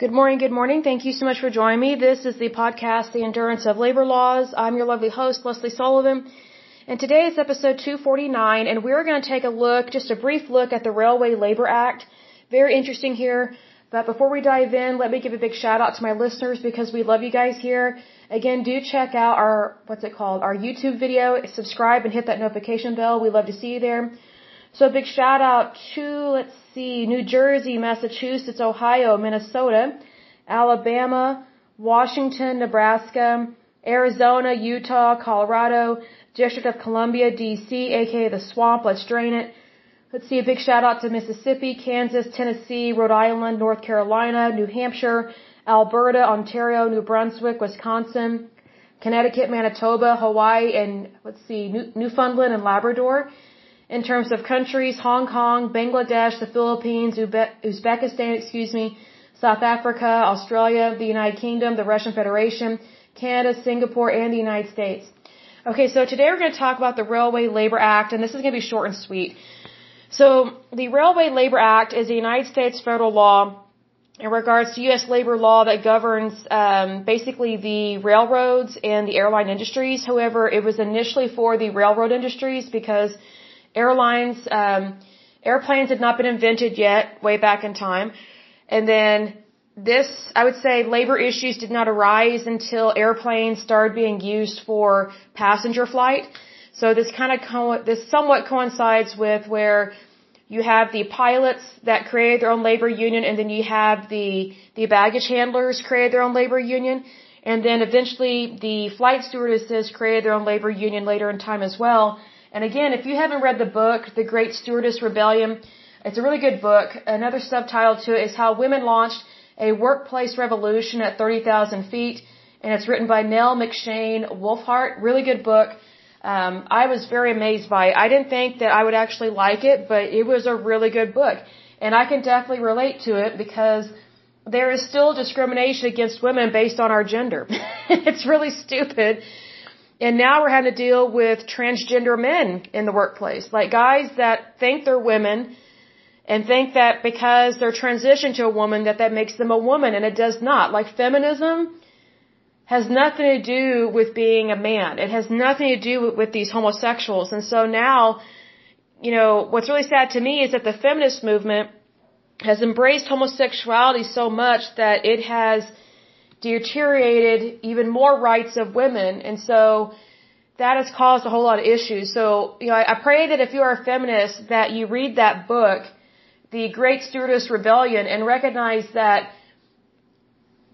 Good morning, good morning. Thank you so much for joining me. This is the podcast, The Endurance of Labor Laws. I'm your lovely host, Lesley Sullivan. And today is episode 249, and we're going to take a look, just a brief look at the Railway Labor Act. Very interesting here. But before we dive in, let me give a big shout out to my listeners because we love you guys here. Again, do check out our, what's it called, our YouTube video. Subscribe and hit that notification bell. We love to see you there. So a big shout out to, let's see, New Jersey, Massachusetts, Ohio, Minnesota, Alabama, Washington, Nebraska, Arizona, Utah, Colorado, District of Columbia, DC, aka the swamp, let's drain it. Let's see, a big shout out to Mississippi, Kansas, Tennessee, Rhode Island, North Carolina, New Hampshire, Alberta, Ontario, New Brunswick, Wisconsin, Connecticut, Manitoba, Hawaii, and let's see, New Newfoundland and Labrador. In terms of countries, Hong Kong, Bangladesh, the Philippines, Uzbekistan, excuse me, South Africa, Australia, the United Kingdom, the Russian Federation, Canada, Singapore, and the United States. Okay, so today we're going to talk about the Railway Labor Act, and this is going to be short and sweet. So, the Railway Labor Act is a United States federal law in regards to U.S. labor law that governs um, basically the railroads and the airline industries. However, it was initially for the railroad industries because airlines, um, airplanes had not been invented yet, way back in time. And then this, I would say, labor issues did not arise until airplanes started being used for passenger flight. So this kind of co- this somewhat coincides with where you have the pilots that create their own labor union, and then you have the the baggage handlers create their own labor union, and then eventually the flight stewardesses created their own labor union later in time as well. And again, if you haven't read the book, The Great Stewardess Rebellion, it's a really good book. Another subtitle to it is How Women Launched a Workplace Revolution at 30,000 Feet, and it's written by Nell McShane Wulfhart. Really good book. Um, I was very amazed by it. I didn't think that I would actually like it, but it was a really good book. And I can definitely relate to it because there is still discrimination against women based on our gender. it's really stupid. And now we're having to deal with transgender men in the workplace. Like guys that think they're women and think that because they're transitioned to a woman that that makes them a woman and it does not. Like feminism has nothing to do with being a man. It has nothing to do with, with these homosexuals. And so now, you know, what's really sad to me is that the feminist movement has embraced homosexuality so much that it has deteriorated even more rights of women. And so that has caused a whole lot of issues. So, you know, I, I pray that if you are a feminist that you read that book, The Great Stewardess Rebellion, and recognize that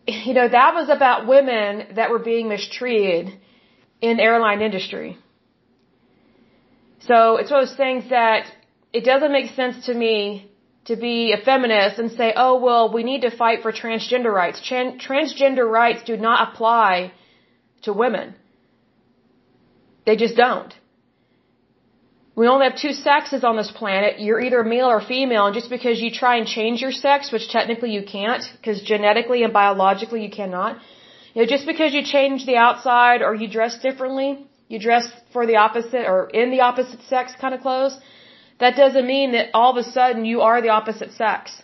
you know, that was about women that were being mistreated in airline industry. So it's one of those things that it doesn't make sense to me to be a feminist and say, oh, well, we need to fight for transgender rights. Tran- transgender rights do not apply to women. They just don't. We only have two sexes on this planet. You're either male or female, and just because you try and change your sex, which technically you can't, because genetically and biologically you cannot, you know, just because you change the outside or you dress differently, you dress for the opposite or in the opposite sex kind of clothes, that doesn't mean that all of a sudden you are the opposite sex.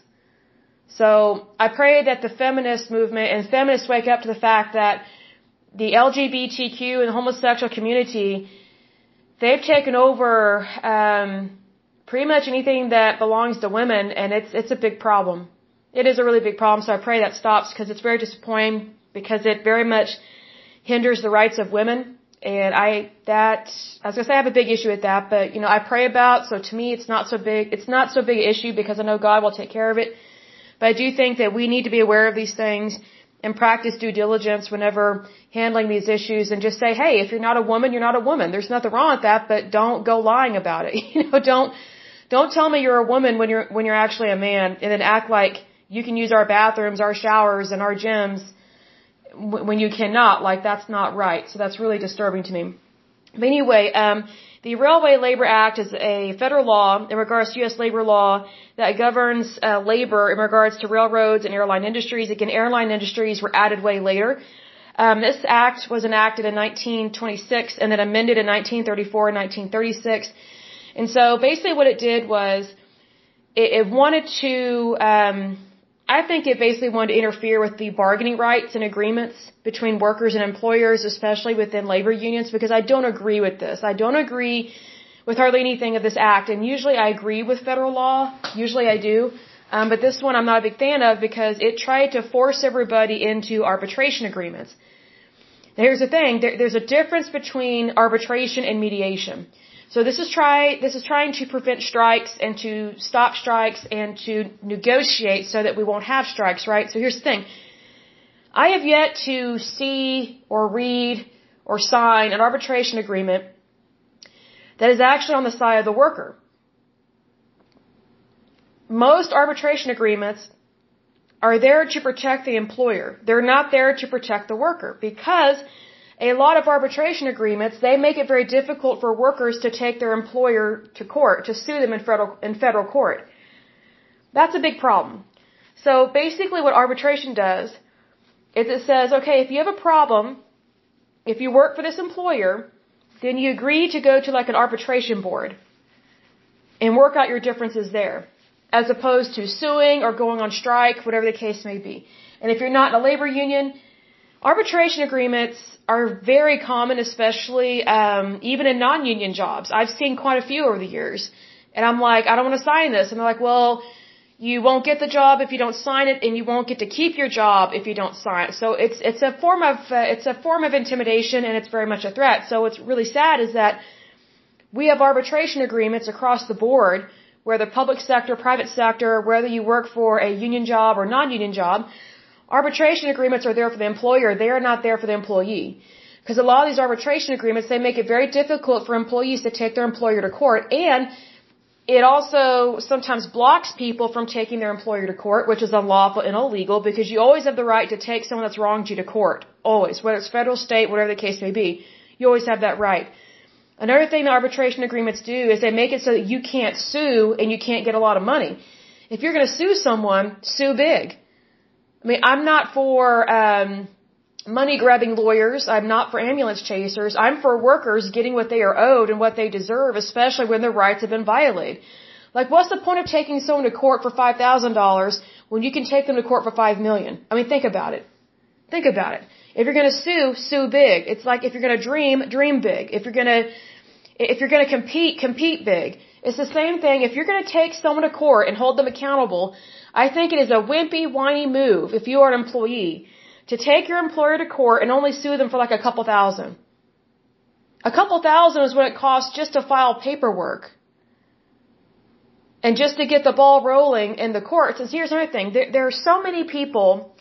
So I pray that the feminist movement and feminists wake up to the fact that the LGBTQ and the homosexual community they've taken over um, pretty much anything that belongs to women, and it's it's a big problem. It is a really big problem. So I pray that stops because it's very disappointing because it very much hinders the rights of women. And I that I was gonna say I have a big issue with that, but you know I pray about. So to me, it's not so big. It's not so big an issue because I know God will take care of it. But I do think that we need to be aware of these things and practice due diligence whenever handling these issues and just say, hey, if you're not a woman, you're not a woman. There's nothing wrong with that, but don't go lying about it. You know, don't, don't tell me you're a woman when you're, when you're actually a man and then act like you can use our bathrooms, our showers, and our gyms when you cannot. Like that's not right. So that's really disturbing to me. But anyway, um, the Railway Labor Act is a federal law in regards to U.S. labor law that governs uh, labor in regards to railroads and airline industries. Again, airline industries were added way later. Um, this act was enacted in 1926 and then amended in 1934 and 1936. And so basically what it did was it, it wanted to um, I think it basically wanted to interfere with the bargaining rights and agreements between workers and employers, especially within labor unions, because I don't agree with this. I don't agree with hardly anything of this act, and usually I agree with federal law. Usually I do. Um, but this one I'm not a big fan of because it tried to force everybody into arbitration agreements. Now here's the thing, there, there's a difference between arbitration and mediation. So this is try this is trying to prevent strikes and to stop strikes and to negotiate so that we won't have strikes, right? So here's the thing. I have yet to see or read or sign an arbitration agreement that is actually on the side of the worker. Most arbitration agreements are there to protect the employer. They're not there to protect the worker because a lot of arbitration agreements, they make it very difficult for workers to take their employer to court, to sue them in federal, in federal court. That's a big problem. So basically what arbitration does is it says, okay, if you have a problem, if you work for this employer, then you agree to go to like an arbitration board and work out your differences there, as opposed to suing or going on strike, whatever the case may be. And if you're not in a labor union, Arbitration agreements are very common, especially um, even in non-union jobs. I've seen quite a few over the years, and I'm like, I don't want to sign this, and they're like, well, you won't get the job if you don't sign it, and you won't get to keep your job if you don't sign it. So it's it's a form of uh, it's a form of intimidation, and it's very much a threat. So what's really sad is that we have arbitration agreements across the board, whether public sector, private sector, whether you work for a union job or non-union job Arbitration agreements are there for the employer, they are not there for the employee. Because a lot of these arbitration agreements, they make it very difficult for employees to take their employer to court, and it also sometimes blocks people from taking their employer to court, which is unlawful and illegal, because you always have the right to take someone that's wronged you to court. Always. Whether it's federal, state, whatever the case may be. You always have that right. Another thing that arbitration agreements do is they make it so that you can't sue and you can't get a lot of money. If you're going to sue someone, sue big. I mean, I'm not for um, money grabbing lawyers. I'm not for ambulance chasers. I'm for workers getting what they are owed and what they deserve, especially when their rights have been violated. Like, what's the point of taking someone to court for five thousand dollars when you can take them to court for five million? I mean, think about it. Think about it. If you're going to sue, sue big. It's like if you're going to dream, dream big. If you're going to if you're going to compete, compete big. It's the same thing. If you're going to take someone to court and hold them accountable, I think it is a wimpy, whiny move if you are an employee to take your employer to court and only sue them for like a couple thousand. A couple thousand is what it costs just to file paperwork. And just to get the ball rolling in the courts. And here's another thing. There, there are so many people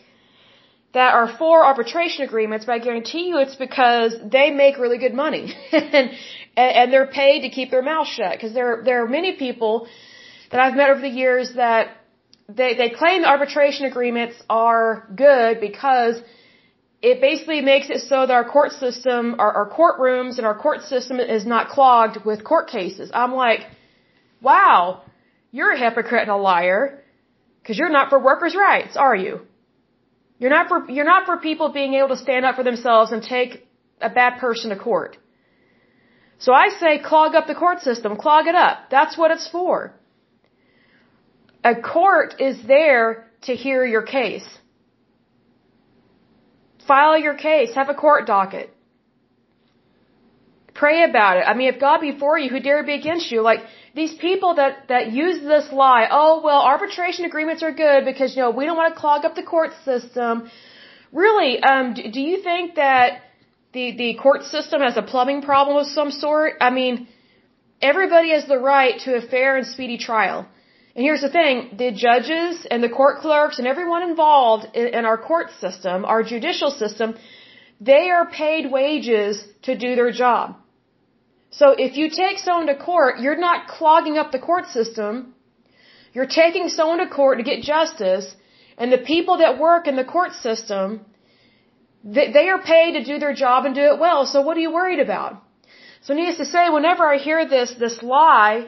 that are for arbitration agreements, but I guarantee you it's because they make really good money. and, and they're paid to keep their mouth shut. Because there, there are many people that I've met over the years that they, they claim the arbitration agreements are good because it basically makes it so that our court system, our, our courtrooms and our court system is not clogged with court cases. I'm like, wow, you're a hypocrite and a liar because you're not for workers' rights, are you? You're not for, you're not for people being able to stand up for themselves and take a bad person to court. So I say clog up the court system, clog it up. That's what it's for. A court is there to hear your case. File your case. Have a court docket. Pray about it. I mean, if God be for you, who dare be against you? Like, these people that, that use this lie, oh, well, arbitration agreements are good because, you know, we don't want to clog up the court system. Really, um, do, do you think that the, the court system has a plumbing problem of some sort? I mean, everybody has the right to a fair and speedy trial. And here's the thing, the judges and the court clerks and everyone involved in, in our court system, our judicial system, they are paid wages to do their job. So if you take someone to court, you're not clogging up the court system. You're taking someone to court to get justice, and the people that work in the court system, they, they are paid to do their job and do it well. So what are you worried about? So needless to say, whenever I hear this, this lie,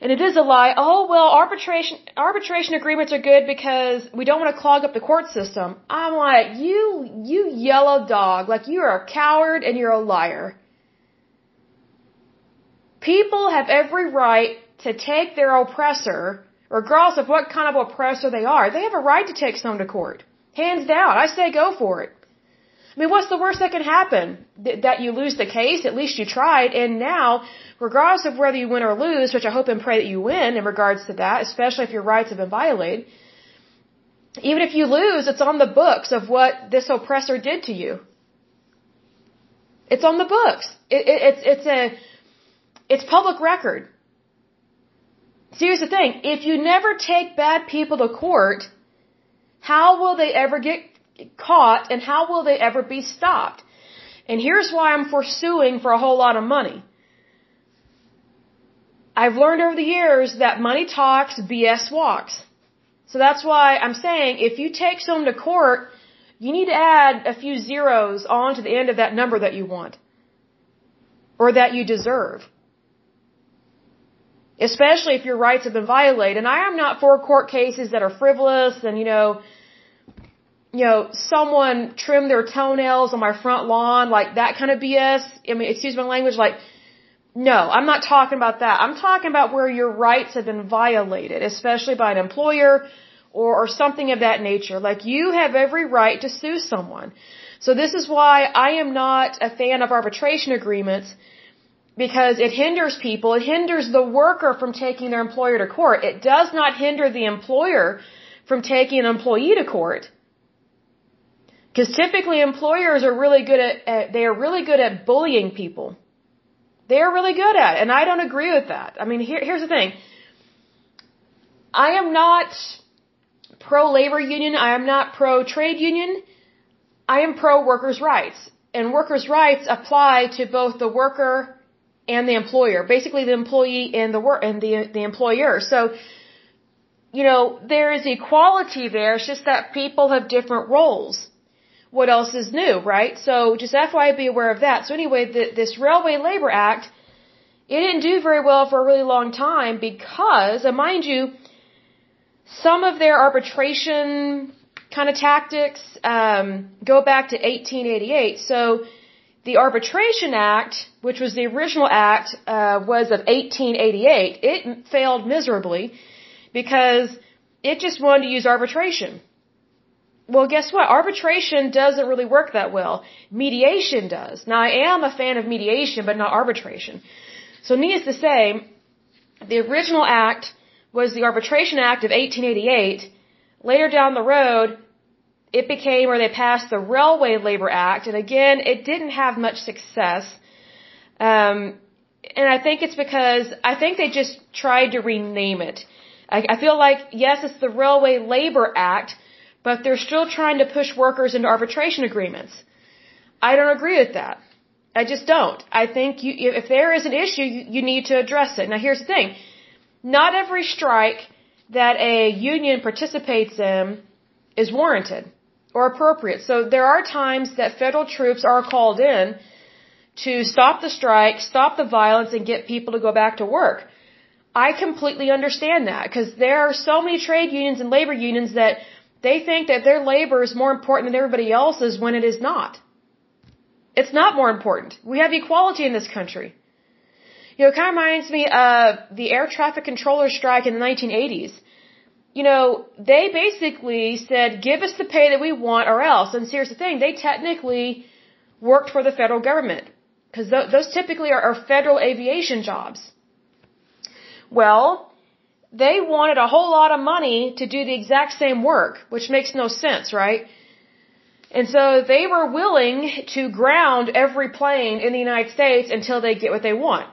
and it is a lie. Oh, well, arbitration, arbitration agreements are good because we don't want to clog up the court system. I'm like, you, you yellow dog. Like, you are a coward and you're a liar. People have every right to take their oppressor, regardless of what kind of oppressor they are. They have a right to take someone to court. Hands down. I say go for it. I mean, what's the worst that can happen? Th- that you lose the case, at least you tried, and now, regardless of whether you win or lose, which I hope and pray that you win in regards to that, especially if your rights have been violated, even if you lose, it's on the books of what this oppressor did to you. It's on the books. It, it, it's, it's a, it's public record. See, here's the thing. If you never take bad people to court, how will they ever get caught and how will they ever be stopped? And here's why I'm pursuing for a whole lot of money. I've learned over the years that money talks, BS walks. So that's why I'm saying if you take someone to court, you need to add a few zeros on to the end of that number that you want. Or that you deserve. Especially if your rights have been violated. And I am not for court cases that are frivolous and, you know, you know, someone trimmed their toenails on my front lawn, like that kind of BS. I mean, excuse my language, like, no, I'm not talking about that. I'm talking about where your rights have been violated, especially by an employer or, or something of that nature. Like, you have every right to sue someone. So this is why I am not a fan of arbitration agreements because it hinders people. It hinders the worker from taking their employer to court. It does not hinder the employer from taking an employee to court. Because typically employers are really good at, at, they are really good at bullying people. They are really good at it, and I don't agree with that. I mean, here, here's the thing. I am not pro labor union. I am not pro trade union. I am pro workers' rights. And workers' rights apply to both the worker and the employer. Basically the employee and the work and the the employer. So you know, there is equality there. It's just that people have different roles what else is new, right? So just FYI, be aware of that. So anyway, the, this Railway Labor Act, it didn't do very well for a really long time because, and mind you, some of their arbitration kind of tactics um, go back to 1888. So the Arbitration Act, which was the original act, uh, was of 1888. It failed miserably because it just wanted to use arbitration. Well, guess what? Arbitration doesn't really work that well. Mediation does. Now, I am a fan of mediation, but not arbitration. So, needless to say, the original act was the Arbitration Act of 1888. Later down the road, it became, or they passed the Railway Labor Act, and again, it didn't have much success. Um, and I think it's because I think they just tried to rename it. I, I feel like yes, it's the Railway Labor Act but they're still trying to push workers into arbitration agreements. I don't agree with that. I just don't. I think you, if there is an issue, you, you need to address it. Now here's the thing. Not every strike that a union participates in is warranted or appropriate. So there are times that federal troops are called in to stop the strike, stop the violence, and get people to go back to work. I completely understand that because there are so many trade unions and labor unions that they think that their labor is more important than everybody else's when it is not. It's not more important. We have equality in this country. You know, it kind of reminds me of the air traffic controller strike in the 1980s. You know, they basically said, give us the pay that we want or else. And here's the thing, they technically worked for the federal government. Because th- those typically are, are federal aviation jobs. Well, they wanted a whole lot of money to do the exact same work, which makes no sense, right? And so they were willing to ground every plane in the United States until they get what they want.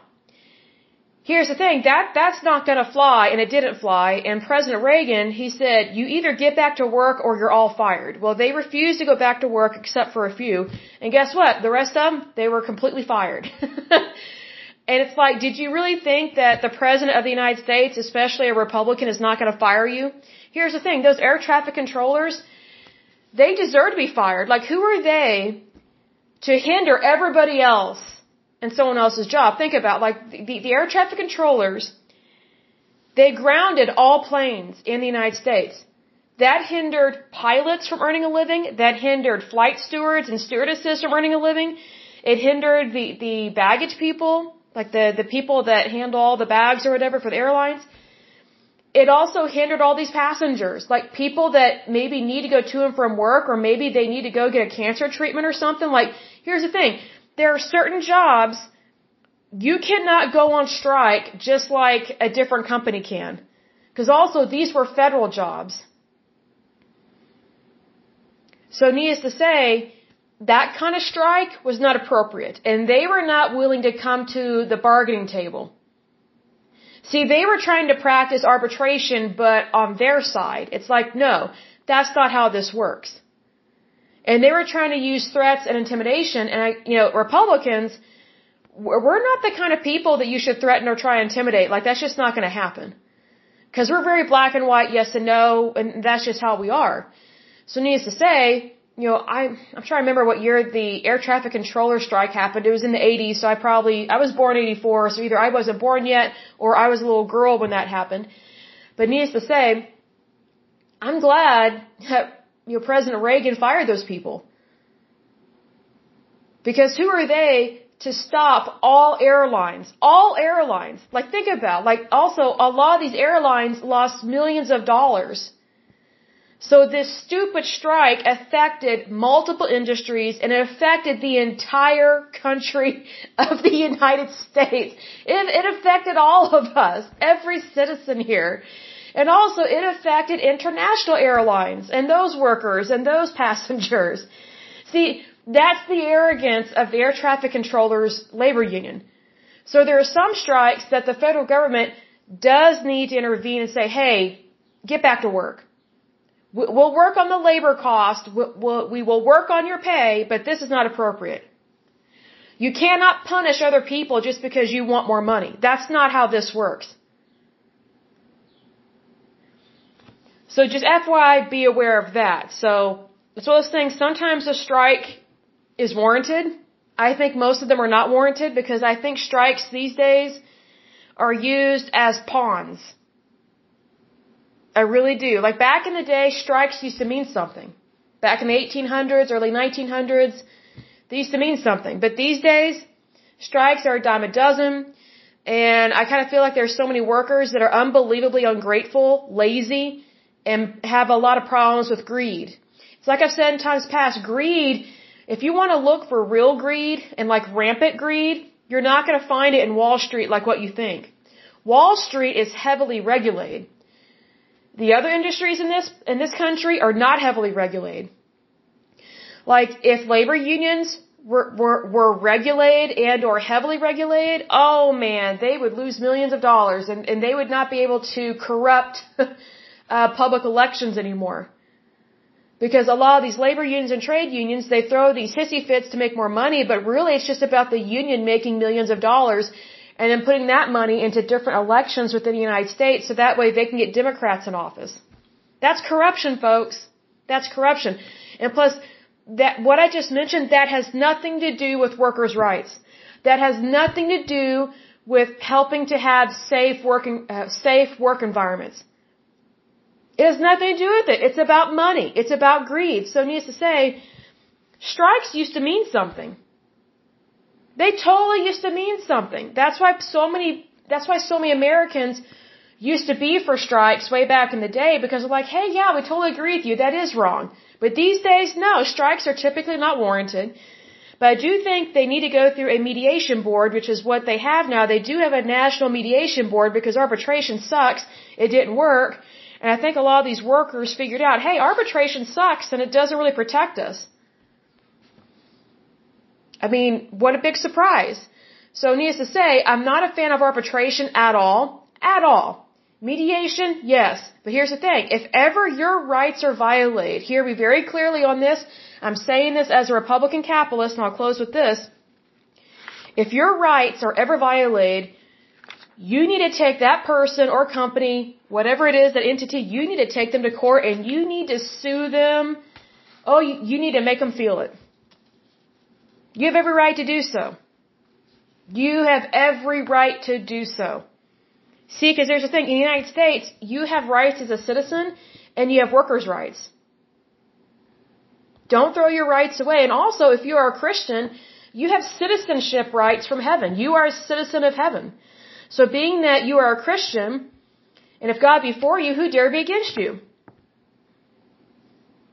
Here's the thing, that, that's not gonna fly, and it didn't fly, and President Reagan, he said, you either get back to work or you're all fired. Well, they refused to go back to work except for a few, and guess what? The rest of them, they were completely fired. And it's like, did you really think that the President of the United States, especially a Republican, is not going to fire you? Here's the thing, those air traffic controllers, they deserve to be fired. Like, who are they to hinder everybody else and someone else's job? Think about, like, the, the air traffic controllers, they grounded all planes in the United States. That hindered pilots from earning a living. That hindered flight stewards and stewardesses from earning a living. It hindered the, the baggage people like the, the people that handle all the bags or whatever for the airlines, it also hindered all these passengers, like people that maybe need to go to and from work or maybe they need to go get a cancer treatment or something. Like, here's the thing. There are certain jobs you cannot go on strike just like a different company can. Because also these were federal jobs. So needless to say, that kind of strike was not appropriate. And they were not willing to come to the bargaining table. See, they were trying to practice arbitration, but on their side. It's like, no, that's not how this works. And they were trying to use threats and intimidation. And I, you know, Republicans, we're not the kind of people that you should threaten or try and intimidate. Like, that's just not going to happen. Because we're very black and white, yes and no, and that's just how we are. So needless to say, you know, I I'm trying to remember what year the air traffic controller strike happened. It was in the 80s, so I probably I was born 84, so either I wasn't born yet or I was a little girl when that happened. But needless to say, I'm glad that you know President Reagan fired those people. Because who are they to stop all airlines? All airlines. Like think about like also a lot of these airlines lost millions of dollars so this stupid strike affected multiple industries and it affected the entire country of the United States. It, it affected all of us, every citizen here. And also it affected international airlines and those workers and those passengers. See, that's the arrogance of the air traffic controllers labor union. So there are some strikes that the federal government does need to intervene and say, hey, get back to work. We'll work on the labor cost. We will work on your pay, but this is not appropriate. You cannot punish other people just because you want more money. That's not how this works. So just FYI, be aware of that. So it's one of those things. Sometimes a strike is warranted. I think most of them are not warranted because I think strikes these days are used as pawns. I really do. Like back in the day, strikes used to mean something. Back in the 1800s, early 1900s, they used to mean something. But these days, strikes are a dime a dozen. And I kind of feel like there's so many workers that are unbelievably ungrateful, lazy, and have a lot of problems with greed. It's like I've said in times past, greed, if you want to look for real greed and like rampant greed, you're not going to find it in Wall Street like what you think. Wall Street is heavily regulated. The other industries in this in this country are not heavily regulated. Like if labor unions were were, were regulated and or heavily regulated, oh man, they would lose millions of dollars and, and they would not be able to corrupt uh, public elections anymore. Because a lot of these labor unions and trade unions, they throw these hissy fits to make more money, but really it's just about the union making millions of dollars and then putting that money into different elections within the United States so that way they can get Democrats in office. That's corruption, folks. That's corruption. And plus, that, what I just mentioned, that has nothing to do with workers' rights. That has nothing to do with helping to have safe working, uh, safe work environments. It has nothing to do with it. It's about money. It's about greed. So needless to say, strikes used to mean something. They totally used to mean something. That's why so many, that's why so many Americans used to be for strikes way back in the day because they're like, hey, yeah, we totally agree with you. That is wrong. But these days, no, strikes are typically not warranted. But I do think they need to go through a mediation board, which is what they have now. They do have a national mediation board because arbitration sucks. It didn't work. And I think a lot of these workers figured out, hey, arbitration sucks and it doesn't really protect us. I mean, what a big surprise. So needless to say, I'm not a fan of arbitration at all. At all. Mediation, yes. But here's the thing. If ever your rights are violated, hear me very clearly on this. I'm saying this as a Republican capitalist, and I'll close with this. If your rights are ever violated, you need to take that person or company, whatever it is, that entity, you need to take them to court and you need to sue them. Oh, you, you need to make them feel it. You have every right to do so. You have every right to do so. See, because there's a thing, in the United States, you have rights as a citizen and you have workers' rights. Don't throw your rights away. And also, if you are a Christian, you have citizenship rights from heaven. You are a citizen of heaven. So being that you are a Christian, And if God be for you, who dare be against you?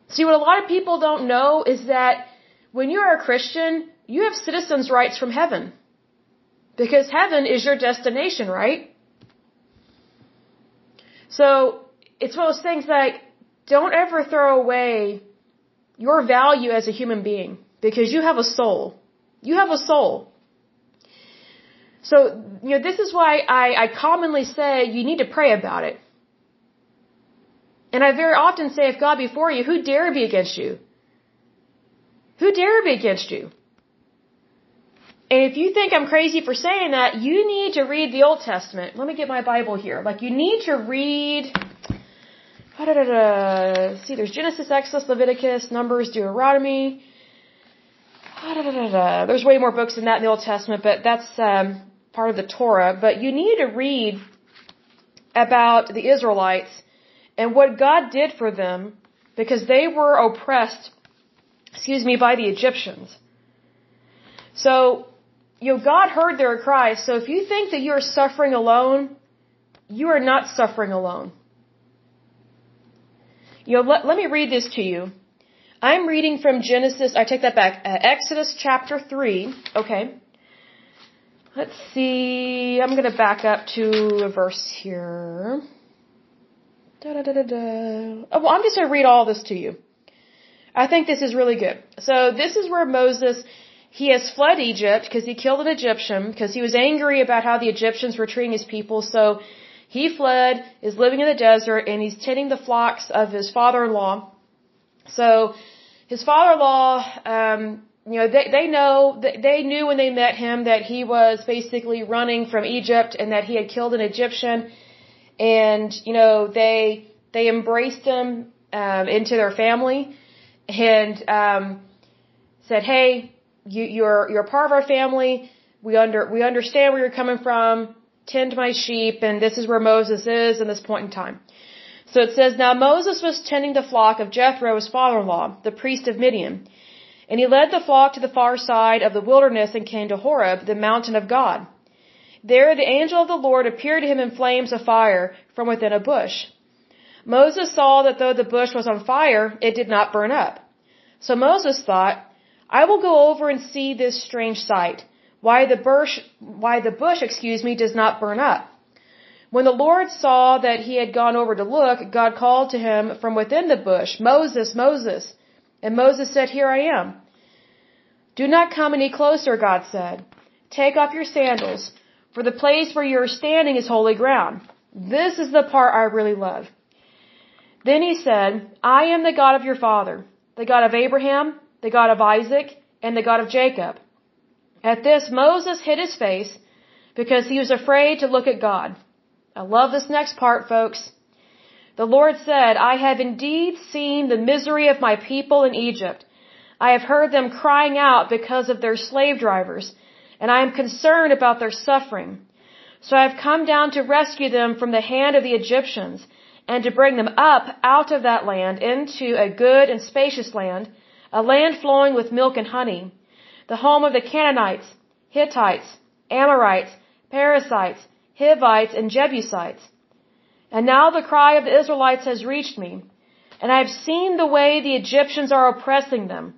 See, what a lot of people don't know is that when you're a Christian, you have citizens' rights from heaven. Because heaven is your destination, right? So, it's one of those things like, don't ever throw away your value as a human being. Because you have a soul. You have a soul. So, you know, this is why I, I commonly say you need to pray about it. And I very often say, if God be for you, who dare be against you? Who dare be against you? And if you think I'm crazy for saying that, you need to read the Old Testament. Let me get my Bible here. Like, you need to read. See, there's Genesis, Exodus, Leviticus, Numbers, Deuteronomy. There's way more books than that in the Old Testament, but that's um, part of the Torah. But you need to read about the Israelites and what God did for them because they were oppressed, excuse me, by the Egyptians. So, you know, God heard their cries. So if you think that you are suffering alone, you are not suffering alone. You know, let, let me read this to you. I'm reading from Genesis, I take that back, uh, Exodus chapter 3, okay. Let's see, I'm going to back up to a verse here. Da, da, da, da, da. Oh, well, I'm just going to read all this to you. I think this is really good. So this is where Moses, he has fled Egypt because he killed an Egyptian because he was angry about how the Egyptians were treating his people. So he fled, is living in the desert, and he's tending the flocks of his father-in-law. So his father-in-law, um, you know, they, they know, they knew when they met him that he was basically running from Egypt and that he had killed an Egyptian and you know they they embraced him um, into their family and um, said, "Hey, you, you're you're part of our family. We under we understand where you're coming from. Tend my sheep." And this is where Moses is in this point in time. So it says, "Now Moses was tending the flock of Jethro, his father-in-law, the priest of Midian." And he led the flock to the far side of the wilderness and came to Horeb, the mountain of God. There the angel of the Lord appeared to him in flames of fire from within a bush. Moses saw that though the bush was on fire, it did not burn up. So Moses thought, I will go over and see this strange sight, why the bush, why the bush, excuse me, does not burn up. When the Lord saw that he had gone over to look, God called to him from within the bush, Moses, Moses. And Moses said, Here I am. Do not come any closer, God said. Take off your sandals for the place where you're standing is holy ground. This is the part I really love. Then he said, I am the God of your father, the God of Abraham, the God of Isaac, and the God of Jacob. At this, Moses hid his face because he was afraid to look at God. I love this next part, folks. The Lord said, I have indeed seen the misery of my people in Egypt. I have heard them crying out because of their slave drivers and I am concerned about their suffering. So I have come down to rescue them from the hand of the Egyptians, and to bring them up out of that land into a good and spacious land, a land flowing with milk and honey, the home of the Canaanites, Hittites, Amorites, Perizzites, Hivites, and Jebusites. And now the cry of the Israelites has reached me, and I have seen the way the Egyptians are oppressing them.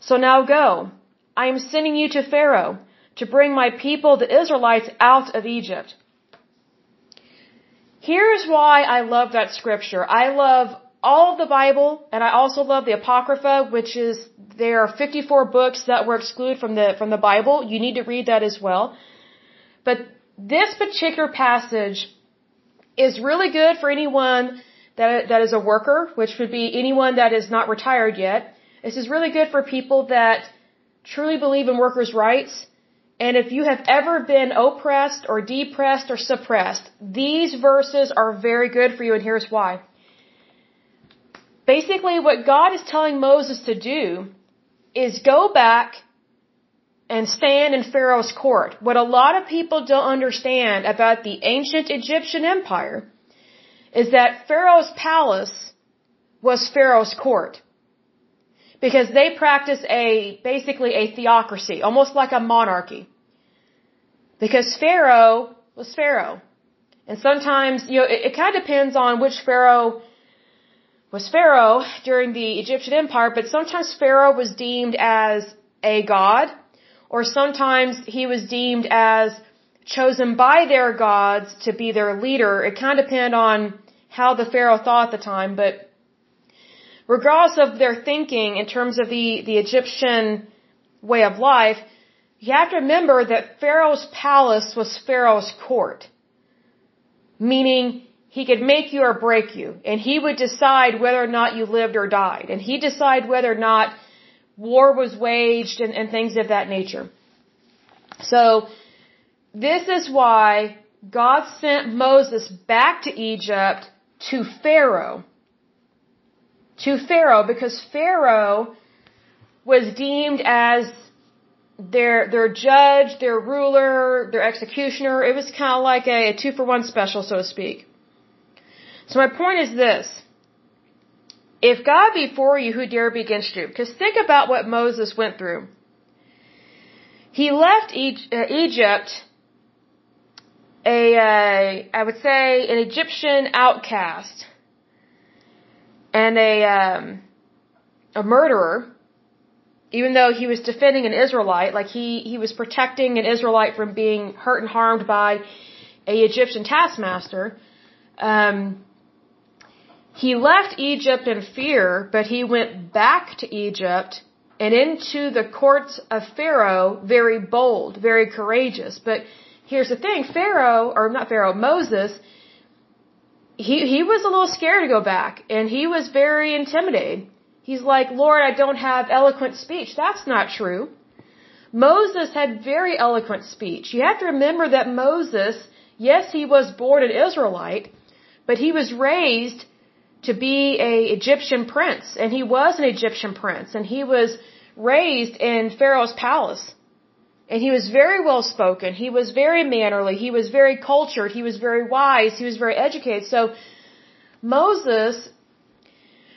So now go. I am sending you to Pharaoh to bring my people, the Israelites, out of Egypt. Here's why I love that scripture. I love all of the Bible, and I also love the Apocrypha, which is, there are 54 books that were excluded from the, from the Bible. You need to read that as well. But this particular passage is really good for anyone that, that is a worker, which would be anyone that is not retired yet. This is really good for people that truly believe in workers' rights and if you have ever been oppressed or depressed or suppressed, these verses are very good for you, and here's why. Basically, what God is telling Moses to do is go back and stand in Pharaoh's court. What a lot of people don't understand about the ancient Egyptian empire is that Pharaoh's palace was Pharaoh's court. Because they practice a, basically a theocracy, almost like a monarchy. Because Pharaoh was Pharaoh. And sometimes, you know, it, it kind of depends on which Pharaoh was Pharaoh during the Egyptian empire, but sometimes Pharaoh was deemed as a god, or sometimes he was deemed as chosen by their gods to be their leader. It kind of depended on how the Pharaoh thought at the time, but regardless of their thinking in terms of the, the Egyptian way of life, you have to remember that Pharaoh's palace was Pharaoh's court. Meaning, he could make you or break you, and he would decide whether or not you lived or died, and he'd decide whether or not war was waged and, and things of that nature. So, this is why God sent Moses back to Egypt to Pharaoh. To Pharaoh, because Pharaoh was deemed as their their judge, their ruler, their executioner. It was kind of like a, a two for one special, so to speak. So my point is this. If God be for you, who dare be against you? Because think about what Moses went through. He left uh, Egypt a, uh, I would say, an Egyptian outcast and a, um, a murderer, even though he was defending an Israelite, like he, he was protecting an Israelite from being hurt and harmed by a Egyptian taskmaster. Um, he left Egypt in fear, but he went back to Egypt and into the courts of Pharaoh very bold, very courageous. But here's the thing, Pharaoh, or not Pharaoh, Moses, he, he was a little scared to go back and he was very intimidated. He's like, Lord, I don't have eloquent speech. That's not true. Moses had very eloquent speech. You have to remember that Moses, yes, he was born an Israelite, but he was raised to be a Egyptian prince, and he was an Egyptian prince, and he was raised in Pharaoh's palace. And he was very well spoken, he was very mannerly, he was very cultured, he was very wise, he was very educated. So Moses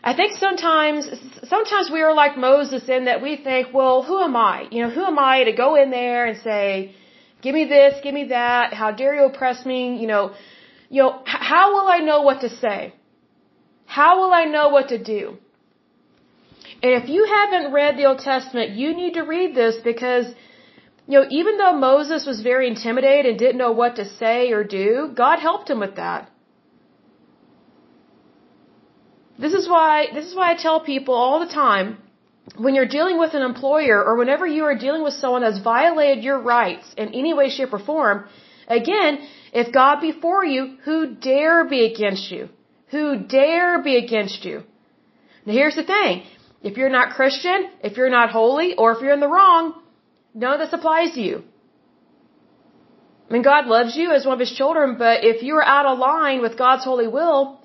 I think sometimes sometimes we are like Moses in that we think, well, who am I? You know, who am I to go in there and say, give me this, give me that, how dare you oppress me, you know, you know, how will I know what to say? How will I know what to do? And if you haven't read the Old Testament, you need to read this because, you know, even though Moses was very intimidated and didn't know what to say or do, God helped him with that. This is why, this is why I tell people all the time, when you're dealing with an employer or whenever you are dealing with someone that's violated your rights in any way, shape, or form, again, if God be for you, who dare be against you? Who dare be against you. Now here's the thing. If you're not Christian, if you're not holy, or if you're in the wrong, none of this applies to you. I mean, God loves you as one of His children, but if you're out of line with God's holy will,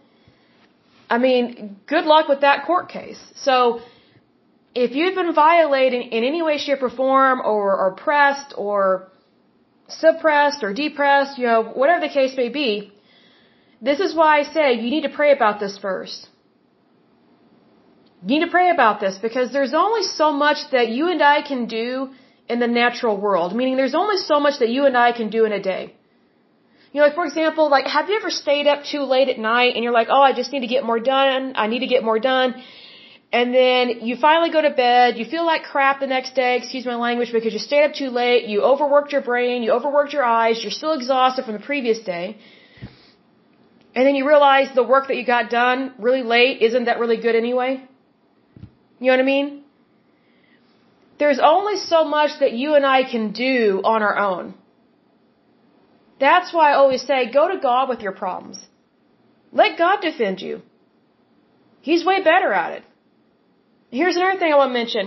I mean, good luck with that court case. So, if you've been violated in any way, shape, or form, or, or oppressed, or suppressed, or depressed, you know, whatever the case may be, this is why I say you need to pray about this first. You need to pray about this because there's only so much that you and I can do in the natural world. Meaning there's only so much that you and I can do in a day. You know, like for example, like have you ever stayed up too late at night and you're like, oh, I just need to get more done. I need to get more done. And then you finally go to bed, you feel like crap the next day, excuse my language, because you stayed up too late, you overworked your brain, you overworked your eyes, you're still exhausted from the previous day. And then you realize the work that you got done really late, isn't that really good anyway? You know what I mean? There's only so much that you and I can do on our own. That's why I always say go to God with your problems. Let God defend you. He's way better at it. Here's another thing I want to mention.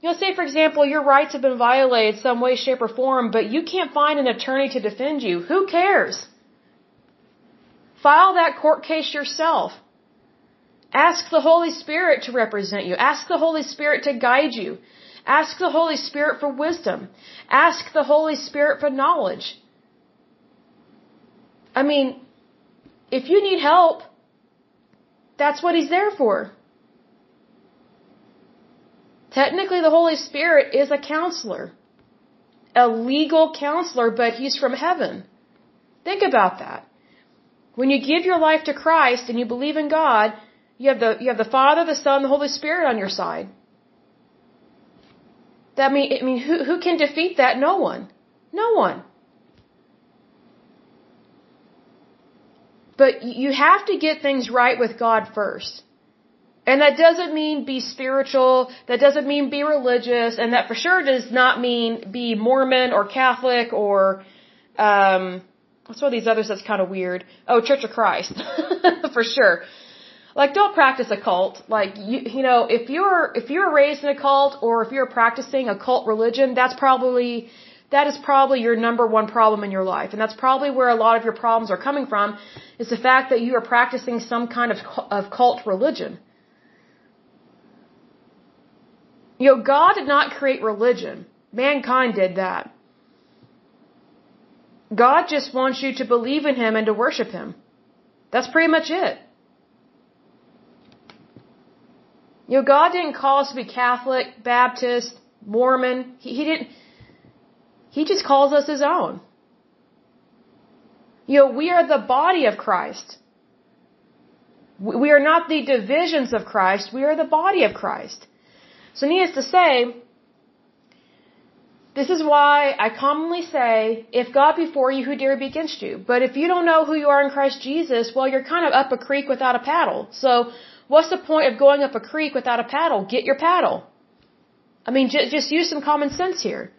You know, say for example, your rights have been violated some way, shape, or form, but you can't find an attorney to defend you. Who cares? File that court case yourself. Ask the Holy Spirit to represent you. Ask the Holy Spirit to guide you. Ask the Holy Spirit for wisdom. Ask the Holy Spirit for knowledge. I mean, if you need help, that's what He's there for. Technically, the Holy Spirit is a counselor, a legal counselor, but He's from heaven. Think about that. When you give your life to Christ and you believe in God, you have the you have the Father, the Son, the Holy Spirit on your side. That mean I mean who who can defeat that? No one. No one. But you have to get things right with God first. And that doesn't mean be spiritual, that doesn't mean be religious, and that for sure does not mean be Mormon or Catholic or um what's one of these others that's kind of weird? Oh, Church of Christ. for sure. Like don't practice a cult. Like you you know, if you're if you're raised in a cult or if you're practicing a cult religion, that's probably that is probably your number one problem in your life. And that's probably where a lot of your problems are coming from is the fact that you are practicing some kind of, of cult religion. You know, God did not create religion. Mankind did that. God just wants you to believe in Him and to worship Him. That's pretty much it. You know, God didn't call us to be Catholic, Baptist, Mormon. He, he didn't, he just calls us his own. You know, we are the body of Christ. We are not the divisions of Christ, we are the body of Christ. So needless to say, this is why I commonly say, if God be for you, who dare be against you? But if you don't know who you are in Christ Jesus, well, you're kind of up a creek without a paddle. So what's the point of going up a creek without a paddle? Get your paddle. I mean, just, just use some common sense here.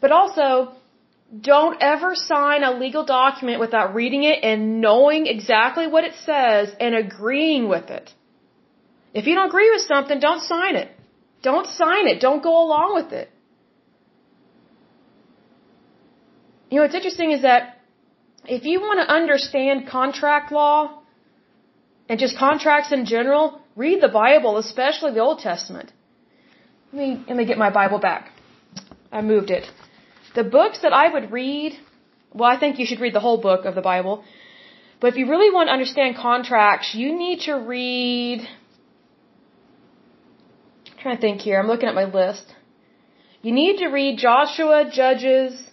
But also, don't ever sign a legal document without reading it and knowing exactly what it says and agreeing with it. If you don't agree with something, don't sign it. Don't sign it. Don't go along with it. You know, what's interesting is that if you want to understand contract law and just contracts in general, read the Bible, especially the Old Testament. Let me, let me get my Bible back. I moved it. The books that I would read, well, I think you should read the whole book of the Bible. But if you really want to understand contracts, you need to read. I'm trying to think here. I'm looking at my list. You need to read Joshua, Judges.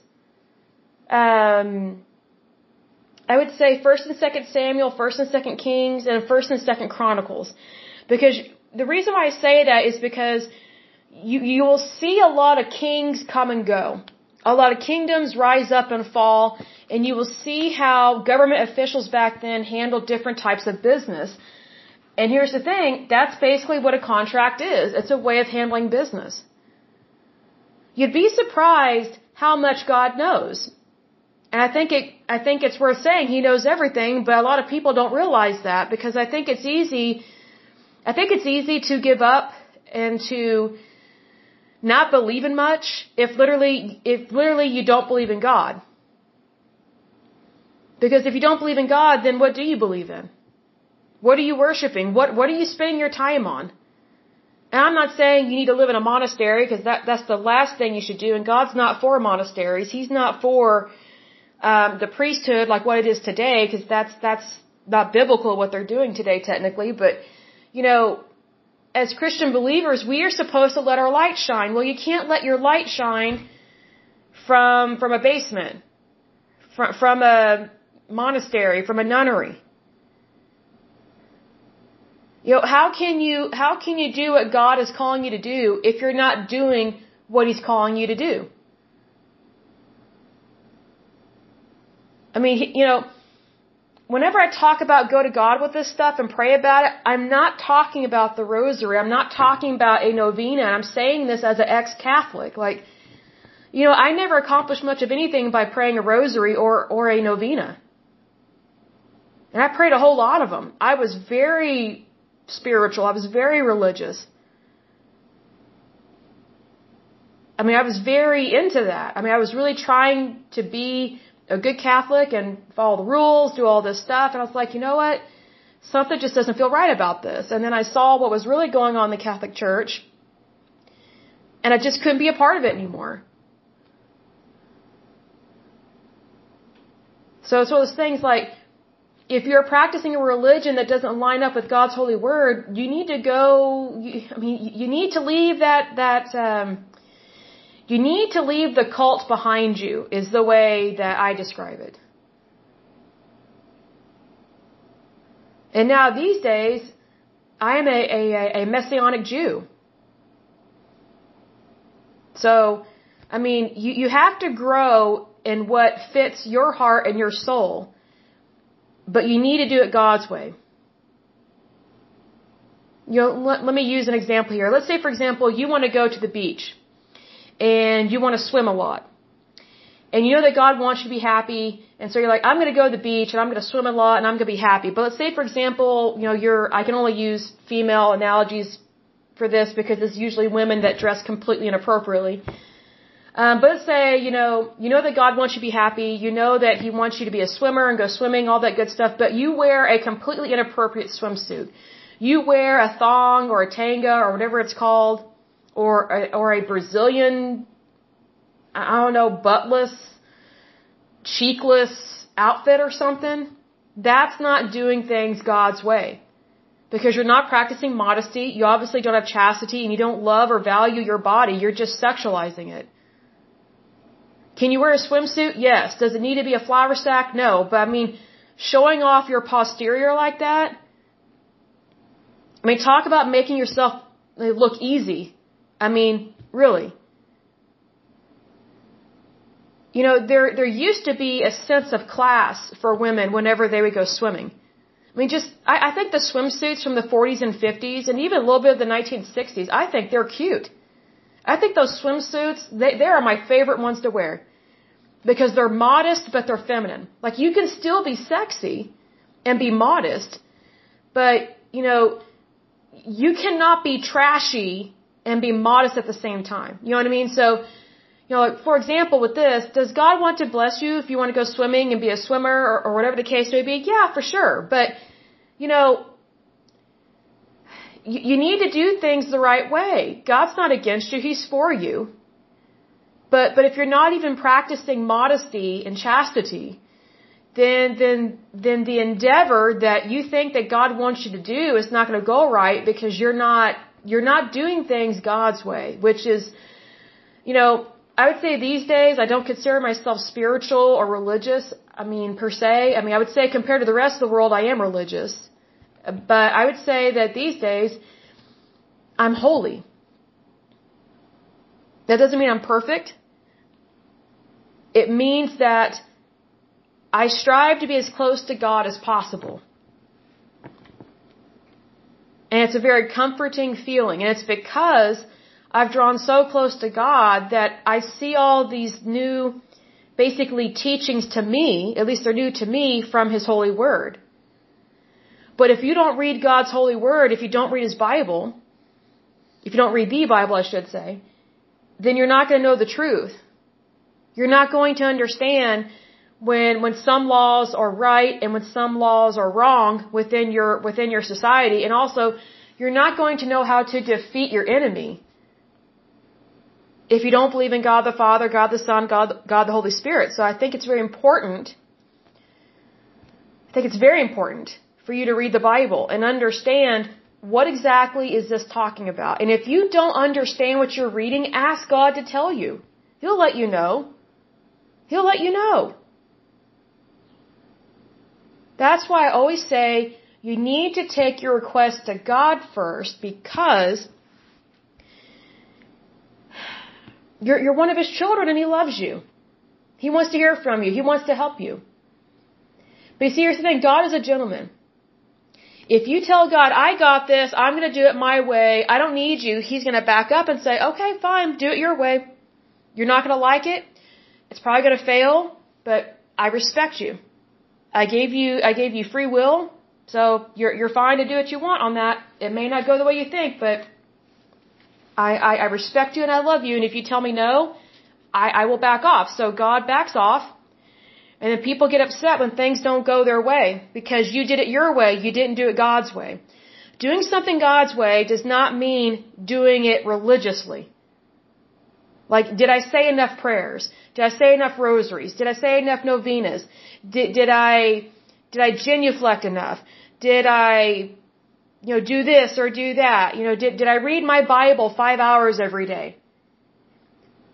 Um, I would say First and Second Samuel, First and Second Kings, and First and Second Chronicles, because the reason why I say that is because you you will see a lot of kings come and go a lot of kingdoms rise up and fall, and you will see how government officials back then handled different types of business. And here's the thing, that's basically what a contract is. It's a way of handling business. You'd be surprised how much God knows. And I think it, I think it's worth saying he knows everything, but a lot of people don't realize that because I think it's easy, I think it's easy to give up and to not believe in much if literally if literally you don't believe in God. Because if you don't believe in God, then what do you believe in? What are you worshiping? What what are you spending your time on? And I'm not saying you need to live in a monastery because that that's the last thing you should do. And God's not for monasteries. He's not for um, the priesthood like what it is today because that's that's not biblical what they're doing today technically. But you know, as Christian believers, we are supposed to let our light shine. Well, you can't let your light shine from, from a basement, from, from a monastery, from a nunnery. You know, how can you, how can you do what God is calling you to do if you're not doing what He's calling you to do? I mean, you know, whenever I talk about go to God with this stuff and pray about it, I'm not talking about the rosary. I'm not talking about a novena. And I'm saying this as an ex-Catholic. Like, you know, I never accomplished much of anything by praying a rosary or, or a novena. And I prayed a whole lot of them. I was very spiritual. I was very religious. I mean, I was very into that. I mean, I was really trying to be a good Catholic and follow the rules, do all this stuff. And I was like, you know what? Something just doesn't feel right about this. And then I saw what was really going on in the Catholic Church. And I just couldn't be a part of it anymore. So it's one of those things like, if you're practicing a religion that doesn't line up with God's holy word, you need to go, you, I mean, you need to leave that, that, um, you need to leave the cult behind you, is the way that I describe it. And now these days, I am a, a, a messianic Jew. So, I mean, you, you have to grow in what fits your heart and your soul, but you need to do it God's way. You know, let, let me use an example here. Let's say, for example, you want to go to the beach and you want to swim a lot. And you know that God wants you to be happy, and so you're like, I'm going to go to the beach and I'm going to swim a lot and I'm going to be happy. But let's say, for example, you know, you're, I can only use female analogies for this because it's usually women that dress completely inappropriately. Um, but let's say, you know, you know that God wants you to be happy, you know that He wants you to be a swimmer and go swimming, all that good stuff, but you wear a completely inappropriate swimsuit. You wear a thong or a tanga or whatever it's called, or a, or a Brazilian, I don't know, buttless, cheekless outfit or something. That's not doing things God's way because you're not practicing modesty. You obviously don't have chastity and you don't love or value your body. You're just sexualizing it. Can you wear a swimsuit? Yes. Does it need to be a flour sack? No. But I mean, showing off your posterior like that. I mean, talk about making yourself look easy. I mean, really. You know, there there used to be a sense of class for women whenever they would go swimming. I mean, just, I, I think the swimsuits from the 40s and 50s and even a little bit of the 1960s, I think they're cute. I think those swimsuits, they, they are my favorite ones to wear. Because they're modest, but they're feminine. Like, you can still be sexy and be modest, but, you know, you cannot be trashy and be modest at the same time. You know what I mean? So, you know, like, for example, with this, does God want to bless you if you want to go swimming and be a swimmer or, or whatever the case may be? Yeah, for sure. But you know, you, you need to do things the right way. God's not against you, He's for you. But, but if you're not even practicing modesty and chastity, then, then, then the endeavor that you think that God wants you to do is not going to go right because you're not, you're not doing things God's way, which is, you know, I would say these days I don't consider myself spiritual or religious. I mean, per se. I mean, I would say compared to the rest of the world, I am religious. But I would say that these days, I'm holy. That doesn't mean I'm perfect. It means that I strive to be as close to God as possible. And it's a very comforting feeling. And it's because I've drawn so close to God that I see all these new, basically teachings to me, at least they're new to me, from His holy word. But if you don't read God's holy word, if you don't read His Bible, if you don't read the Bible, I should say, then you're not going to know the truth. You're not going to understand when when some laws are right and when some laws are wrong within your within your society and also you're not going to know how to defeat your enemy if you don't believe in God the Father, God the Son, God God the Holy Spirit. So I think it's very important I think it's very important for you to read the Bible and understand what exactly is this talking about. And if you don't understand what you're reading, ask God to tell you. He'll let you know. He'll let you know. That's why I always say you need to take your request to God first because you're, you're one of His children and He loves you. He wants to hear from you. He wants to help you. But you see, here's the thing God is a gentleman. If you tell God, I got this, I'm going to do it my way, I don't need you, He's going to back up and say, okay, fine, do it your way. You're not going to like it. It's probably going to fail, but I respect you. I gave you, I gave you free will, so you're, you're fine to do what you want on that. It may not go the way you think, but I, I, I respect you and I love you, and if you tell me no, I, I will back off. So God backs off, and then people get upset when things don't go their way because you did it your way, you didn't do it God's way. Doing something God's way does not mean doing it religiously. Like, did I say enough prayers? Did I say enough rosaries? Did I say enough novenas? Did, did I, did I genuflect enough? Did I, you know, do this or do that? You know, did, did I read my Bible five hours every day?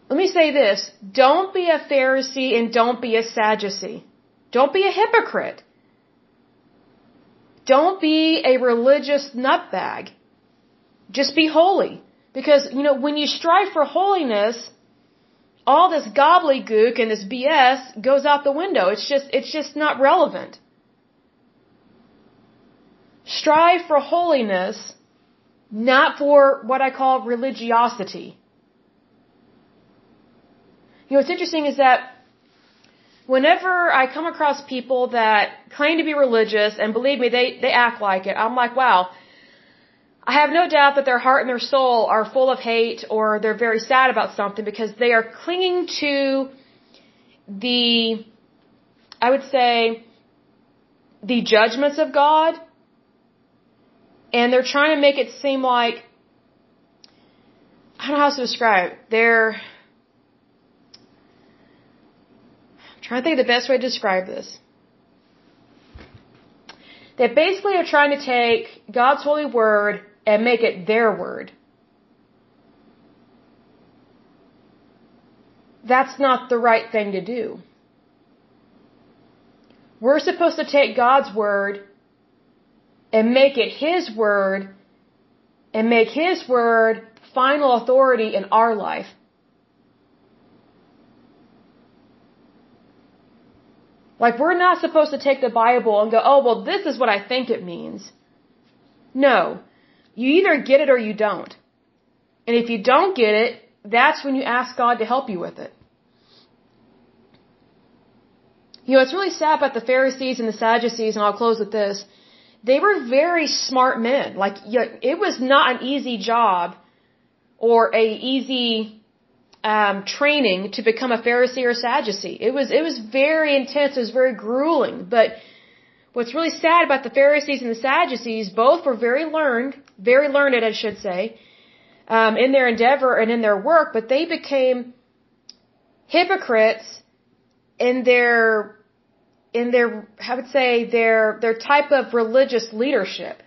Let me say this. Don't be a Pharisee and don't be a Sadducee. Don't be a hypocrite. Don't be a religious nutbag. Just be holy. Because, you know, when you strive for holiness, all this gobbledygook and this BS goes out the window. It's just, it's just not relevant. Strive for holiness, not for what I call religiosity. You know, what's interesting is that whenever I come across people that claim to be religious, and believe me, they, they act like it, I'm like, wow, I have no doubt that their heart and their soul are full of hate or they're very sad about something because they are clinging to the, I would say, the judgments of God and they're trying to make it seem like, I don't know how to describe it. They're, I'm trying to think of the best way to describe this. They basically are trying to take God's holy word and make it their word. That's not the right thing to do. We're supposed to take God's word and make it His word and make His word final authority in our life. Like, we're not supposed to take the Bible and go, oh, well, this is what I think it means. No. You either get it or you don't. And if you don't get it, that's when you ask God to help you with it. You know, it's really sad about the Pharisees and the Sadducees, and I'll close with this. They were very smart men. Like, it was not an easy job or a easy um, training to become a Pharisee or Sadducee. It was it was very intense. It was very grueling. But what's really sad about the Pharisees and the Sadducees, both were very learned, very learned, I should say, um, in their endeavor and in their work, but they became hypocrites in their in their I would say their their type of religious leadership.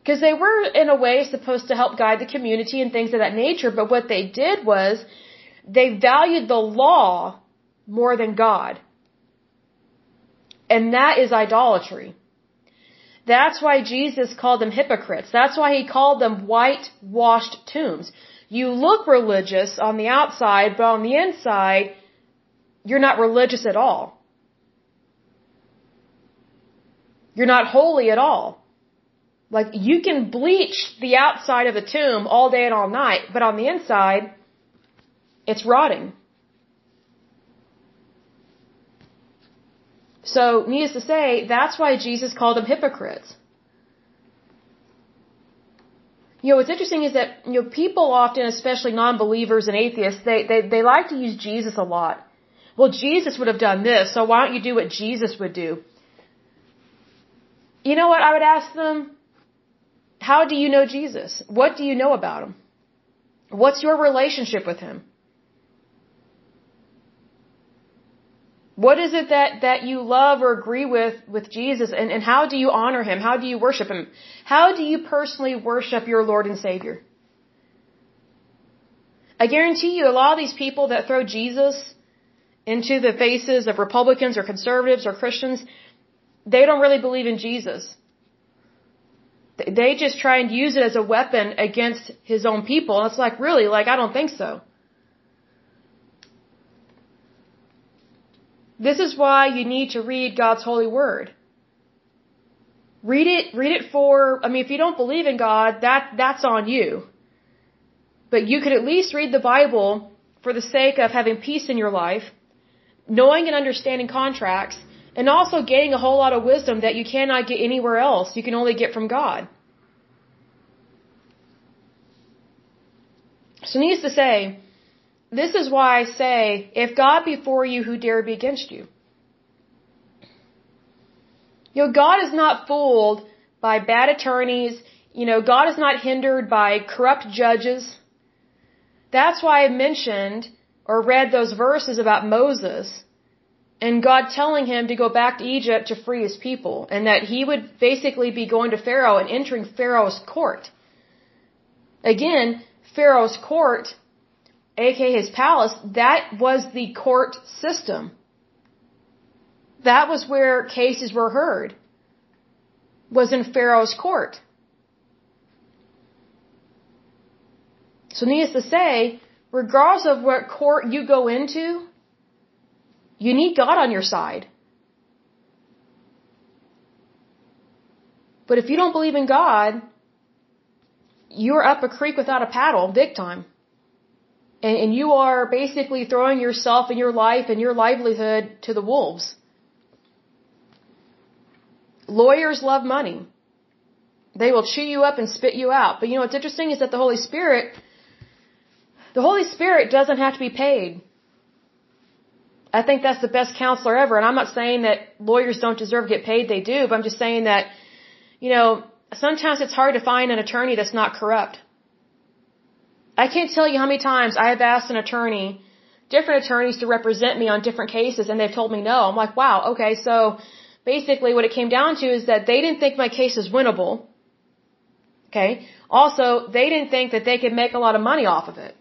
Because they were in a way supposed to help guide the community and things of that nature, but what they did was they valued the law more than God. And that is idolatry. That's why Jesus called them hypocrites. That's why he called them whitewashed tombs. You look religious on the outside, but on the inside, you're not religious at all. You're not holy at all. Like, you can bleach the outside of a tomb all day and all night, but on the inside, it's rotting. So, needless to say, that's why Jesus called them hypocrites. You know, what's interesting is that, you know, people often, especially non-believers and atheists, they, they, they like to use Jesus a lot. Well, Jesus would have done this, so why don't you do what Jesus would do? You know what I would ask them? How do you know Jesus? What do you know about him? What's your relationship with him? What is it that, that you love or agree with with Jesus and, and how do you honor him? How do you worship him? How do you personally worship your Lord and Savior? I guarantee you a lot of these people that throw Jesus into the faces of Republicans or conservatives or Christians, they don't really believe in Jesus. They just try and use it as a weapon against his own people. And it's like, really? Like, I don't think so. This is why you need to read God's holy word. Read it, read it for, I mean, if you don't believe in God, that, that's on you. But you could at least read the Bible for the sake of having peace in your life, knowing and understanding contracts, and also gaining a whole lot of wisdom that you cannot get anywhere else. You can only get from God. So needless to say, this is why I say, if God be for you, who dare be against you? You know, God is not fooled by bad attorneys. You know, God is not hindered by corrupt judges. That's why I mentioned or read those verses about Moses and God telling him to go back to Egypt to free his people and that he would basically be going to Pharaoh and entering Pharaoh's court. Again, Pharaoh's court, aka his palace, that was the court system. That was where cases were heard. was in Pharaoh's court. So needless to say, regardless of what court you go into, you need God on your side. But if you don't believe in God, you're up a creek without a paddle, big time. And, and you are basically throwing yourself and your life and your livelihood to the wolves. Lawyers love money. They will chew you up and spit you out. But you know what's interesting is that the Holy Spirit, the Holy Spirit doesn't have to be paid. I think that's the best counselor ever. And I'm not saying that lawyers don't deserve to get paid. They do. But I'm just saying that, you know, sometimes it's hard to find an attorney that's not corrupt. I can't tell you how many times I have asked an attorney, different attorneys to represent me on different cases and they've told me no. I'm like, wow, okay, so basically what it came down to is that they didn't think my case was winnable. Okay. Also, they didn't think that they could make a lot of money off of it.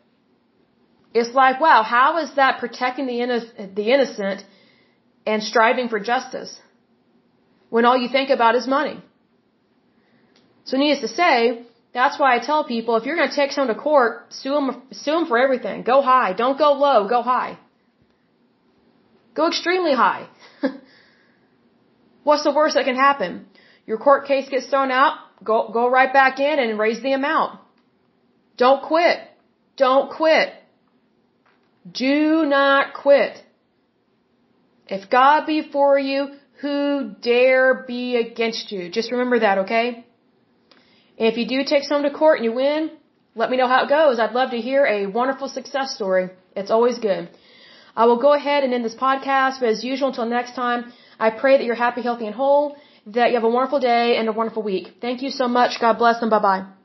It's like, wow, how is that protecting the, inno- the innocent and striving for justice when all you think about is money? So needless to say, that's why I tell people if you're going to take someone to court, sue them, sue them for everything. Go high. Don't go low. Go high. Go extremely high. What's the worst that can happen? Your court case gets thrown out. Go, go right back in and raise the amount. Don't quit. Don't quit. Do not quit. If God be for you, who dare be against you? Just remember that, okay? If you do take someone to court and you win, let me know how it goes. I'd love to hear a wonderful success story. It's always good. I will go ahead and end this podcast, but as usual, until next time, I pray that you're happy, healthy, and whole, that you have a wonderful day and a wonderful week. Thank you so much. God bless and bye bye.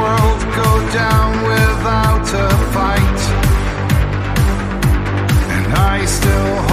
World go down without a fight. And I still